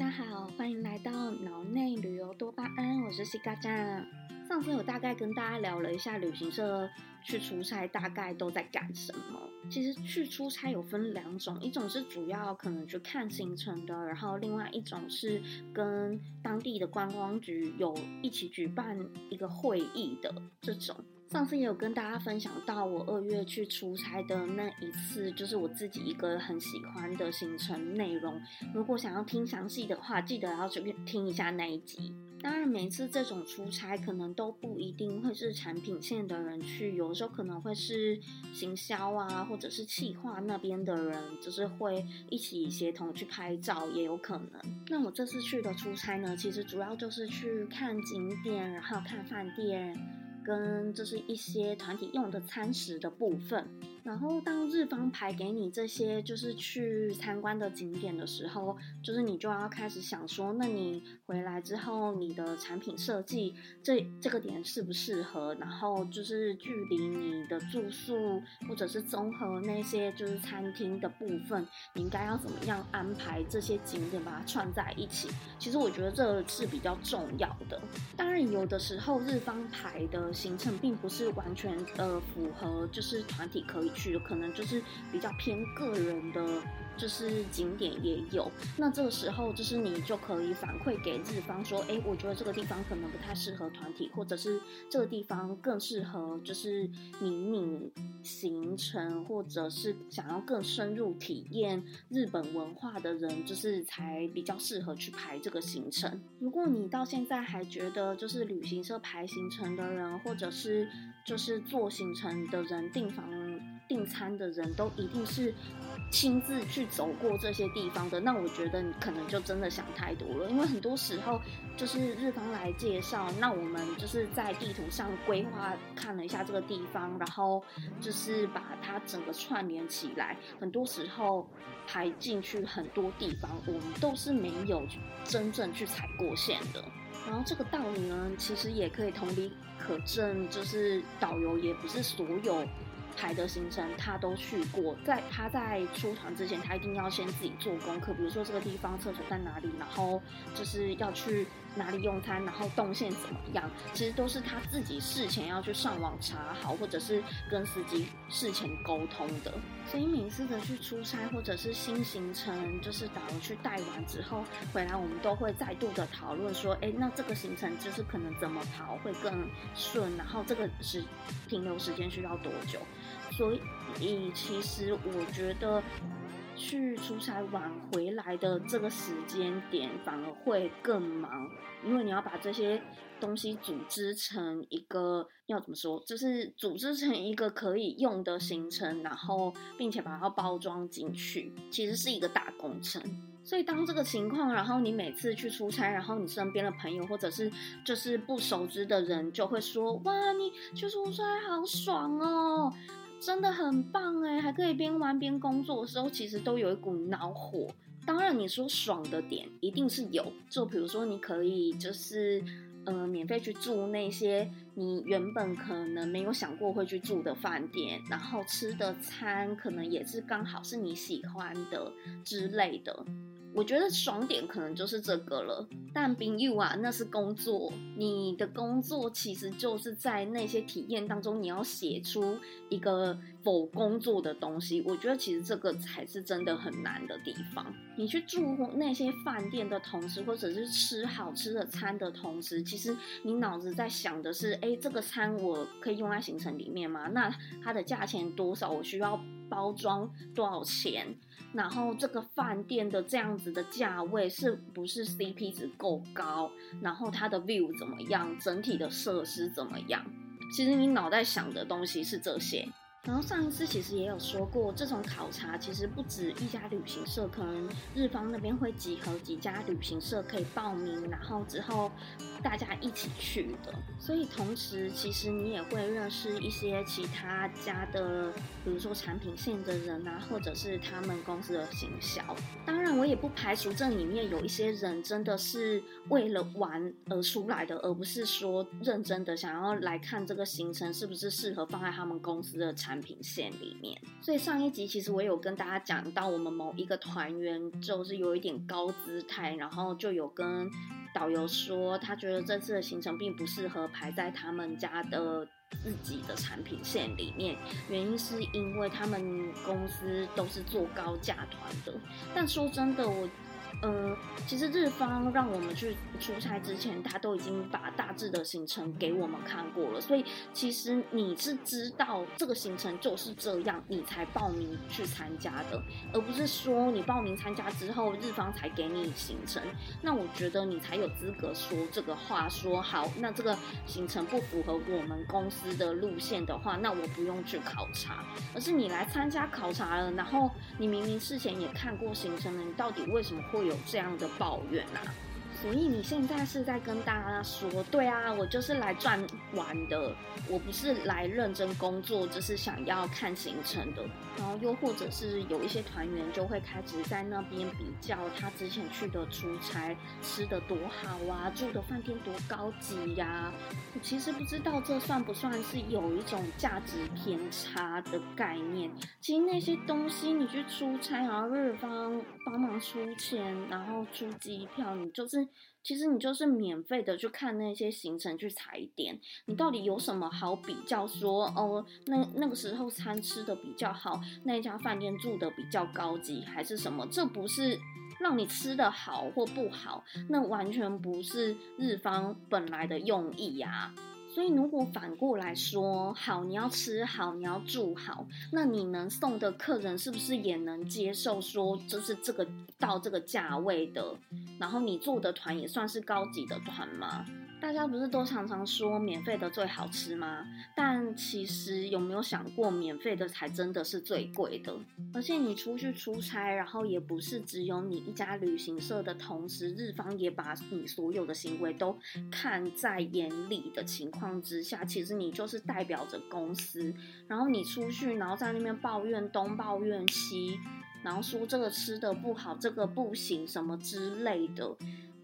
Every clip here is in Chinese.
大家好，欢迎来到脑内旅游多巴胺，我是西嘎酱。上次有大概跟大家聊了一下旅行社去出差大概都在干什么。其实去出差有分两种，一种是主要可能去看行程的，然后另外一种是跟当地的观光局有一起举办一个会议的这种。上次也有跟大家分享到我二月去出差的那一次，就是我自己一个很喜欢的行程内容。如果想要听详细的话，记得要去听一下那一集。当然，每次这种出差可能都不一定会是产品线的人去，有的时候可能会是行销啊，或者是企划那边的人，就是会一起协同去拍照，也有可能。那我这次去的出差呢，其实主要就是去看景点，然后看饭店。跟就是一些团体用的餐食的部分，然后当日方排给你这些就是去参观的景点的时候，就是你就要开始想说，那你回来之后，你的产品设计这这个点适不适合？然后就是距离你的住宿或者是综合那些就是餐厅的部分，你应该要怎么样安排这些景点把它串在一起？其实我觉得这是比较重要的。当然有的时候日方排的。行程并不是完全呃符合，就是团体可以去的，可能就是比较偏个人的。就是景点也有，那这个时候就是你就可以反馈给日方说，哎，我觉得这个地方可能不太适合团体，或者是这个地方更适合就是迷你行程，或者是想要更深入体验日本文化的人，就是才比较适合去排这个行程。如果你到现在还觉得就是旅行社排行程的人，或者是就是做行程的人订房。订餐的人都一定是亲自去走过这些地方的，那我觉得你可能就真的想太多了，因为很多时候就是日方来介绍，那我们就是在地图上规划看了一下这个地方，然后就是把它整个串联起来，很多时候排进去很多地方，我们都是没有真正去踩过线的。然后这个道理呢，其实也可以同理可证，就是导游也不是所有。排的行程他都去过，在他在出团之前，他一定要先自己做功课，比如说这个地方厕所在哪里，然后就是要去哪里用餐，然后动线怎么样，其实都是他自己事前要去上网查好，或者是跟司机事前沟通的。所以每次的去出差或者是新行程，就是导游去带完之后回来，我们都会再度的讨论说，哎，那这个行程就是可能怎么跑会更顺，然后这个时停留时间需要多久？所以，其实我觉得去出差晚回来的这个时间点反而会更忙，因为你要把这些东西组织成一个要怎么说，就是组织成一个可以用的行程，然后并且把它包装进去，其实是一个大工程。所以，当这个情况，然后你每次去出差，然后你身边的朋友或者是就是不熟知的人就会说：“哇，你去出差好爽哦！”真的很棒哎，还可以边玩边工作的时候，其实都有一股恼火。当然，你说爽的点一定是有，就比如说你可以就是呃免费去住那些你原本可能没有想过会去住的饭店，然后吃的餐可能也是刚好是你喜欢的之类的。我觉得爽点可能就是这个了，但冰玉啊，那是工作，你的工作其实就是在那些体验当中，你要写出一个否工作的东西。我觉得其实这个才是真的很难的地方。你去住那些饭店的同时，或者是吃好吃的餐的同时，其实你脑子在想的是：哎，这个餐我可以用在行程里面吗？那它的价钱多少？我需要包装多少钱？然后这个饭店的这样子的价位是不是 CP 值够高？然后它的 view 怎么样？整体的设施怎么样？其实你脑袋想的东西是这些。然后上一次其实也有说过，这种考察其实不止一家旅行社，可能日方那边会集合几家旅行社可以报名，然后之后大家一起去的。所以同时，其实你也会认识一些其他家的，比如说产品线的人啊，或者是他们公司的行销。当然，我也不排除这里面有一些人真的是为了玩而出来的，而不是说认真的想要来看这个行程是不是适合放在他们公司的产。产品线里面。所以上一集其实我有跟大家讲到，我们某一个团员就是有一点高姿态，然后就有跟导游说，他觉得这次的行程并不适合排在他们家的自己的产品线里面，原因是因为他们公司都是做高价团的。但说真的，我。嗯，其实日方让我们去出差之前，他都已经把大致的行程给我们看过了，所以其实你是知道这个行程就是这样，你才报名去参加的，而不是说你报名参加之后日方才给你行程。那我觉得你才有资格说这个话，说好，那这个行程不符合我们公司的路线的话，那我不用去考察，而是你来参加考察了，然后你明明事前也看过行程了，你到底为什么会有？有这样的抱怨呐。所以你现在是在跟大家说，对啊，我就是来赚玩的，我不是来认真工作，就是想要看行程的。然后又或者是有一些团员就会开始在那边比较他之前去的出差吃的多好啊，住的饭店多高级呀。我其实不知道这算不算是有一种价值偏差的概念。其实那些东西你去出差，然后日方帮忙出钱，然后出机票，你就是。其实你就是免费的去看那些行程去踩点，你到底有什么好比较？说哦，那那个时候餐吃的比较好，那家饭店住的比较高级，还是什么？这不是让你吃的好或不好，那完全不是日方本来的用意呀。所以，如果反过来说，好，你要吃好，你要住好，那你能送的客人是不是也能接受？说就是这个到这个价位的，然后你做的团也算是高级的团吗？大家不是都常常说免费的最好吃吗？但其实有没有想过，免费的才真的是最贵的？而且你出去出差，然后也不是只有你一家旅行社的同时，日方也把你所有的行为都看在眼里的情况之下，其实你就是代表着公司。然后你出去，然后在那边抱怨东抱怨西，然后说这个吃的不好，这个不行，什么之类的。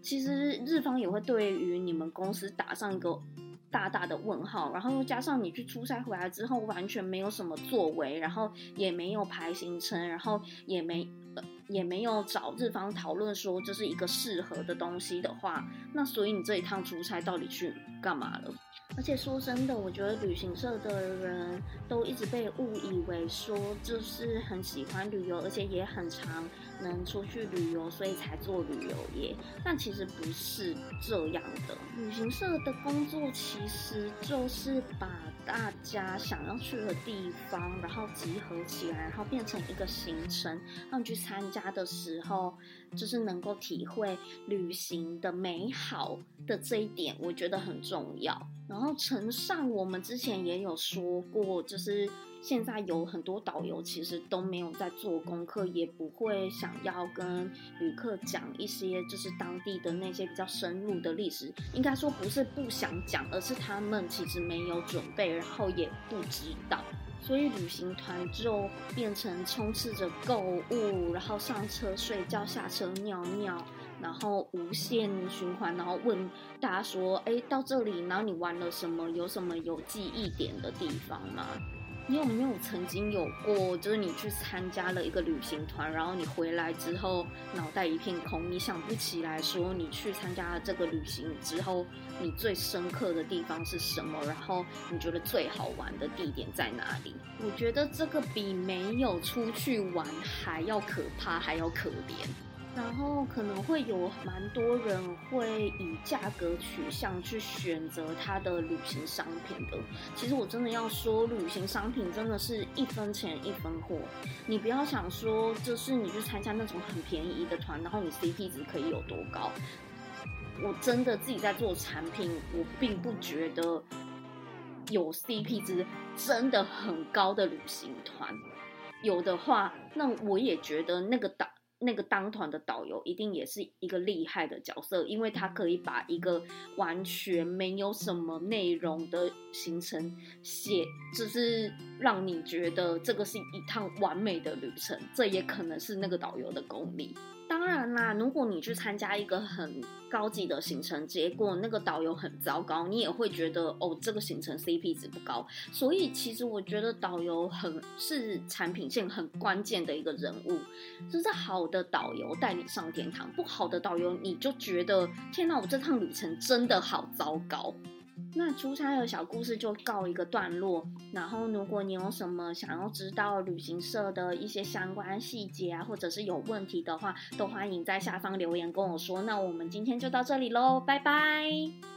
其实日方也会对于你们公司打上一个大大的问号，然后又加上你去出差回来之后完全没有什么作为，然后也没有排行程，然后也没也没有找日方讨论说这是一个适合的东西的话，那所以你这一趟出差到底去干嘛了？而且说真的，我觉得旅行社的人都一直被误以为说就是很喜欢旅游，而且也很常能出去旅游，所以才做旅游业。但其实不是这样的。旅行社的工作其实就是把大家想要去的地方，然后集合起来，然后变成一个行程，让你去参加家的时候，就是能够体会旅行的美好的这一点，我觉得很重要。然后，乘上我们之前也有说过，就是现在有很多导游其实都没有在做功课，也不会想要跟旅客讲一些就是当地的那些比较深入的历史。应该说不是不想讲，而是他们其实没有准备，然后也不知道，所以旅行团就变成充斥着购物，然后上车睡觉，下车尿尿。然后无限循环，然后问大家说：“哎，到这里，然后你玩了什么？有什么有记忆点的地方吗？你有没有曾经有过，就是你去参加了一个旅行团，然后你回来之后脑袋一片空，你想不起来说你去参加了这个旅行之后，你最深刻的地方是什么？然后你觉得最好玩的地点在哪里？我觉得这个比没有出去玩还要可怕，还要可怜。”然后可能会有蛮多人会以价格取向去选择他的旅行商品的。其实我真的要说，旅行商品真的是一分钱一分货。你不要想说，就是你去参加那种很便宜的团，然后你 CP 值可以有多高。我真的自己在做产品，我并不觉得有 CP 值真的很高的旅行团。有的话，那我也觉得那个档。那个当团的导游一定也是一个厉害的角色，因为他可以把一个完全没有什么内容的行程写，就是让你觉得这个是一趟完美的旅程。这也可能是那个导游的功力。当然啦，如果你去参加一个很高级的行程，结果那个导游很糟糕，你也会觉得哦，这个行程 CP 值不高。所以其实我觉得导游很是产品线很关键的一个人物，就是好的导游带你上天堂，不好的导游你就觉得天哪，我这趟旅程真的好糟糕。那出差的小故事就告一个段落。然后，如果你有什么想要知道旅行社的一些相关细节啊，或者是有问题的话，都欢迎在下方留言跟我说。那我们今天就到这里喽，拜拜。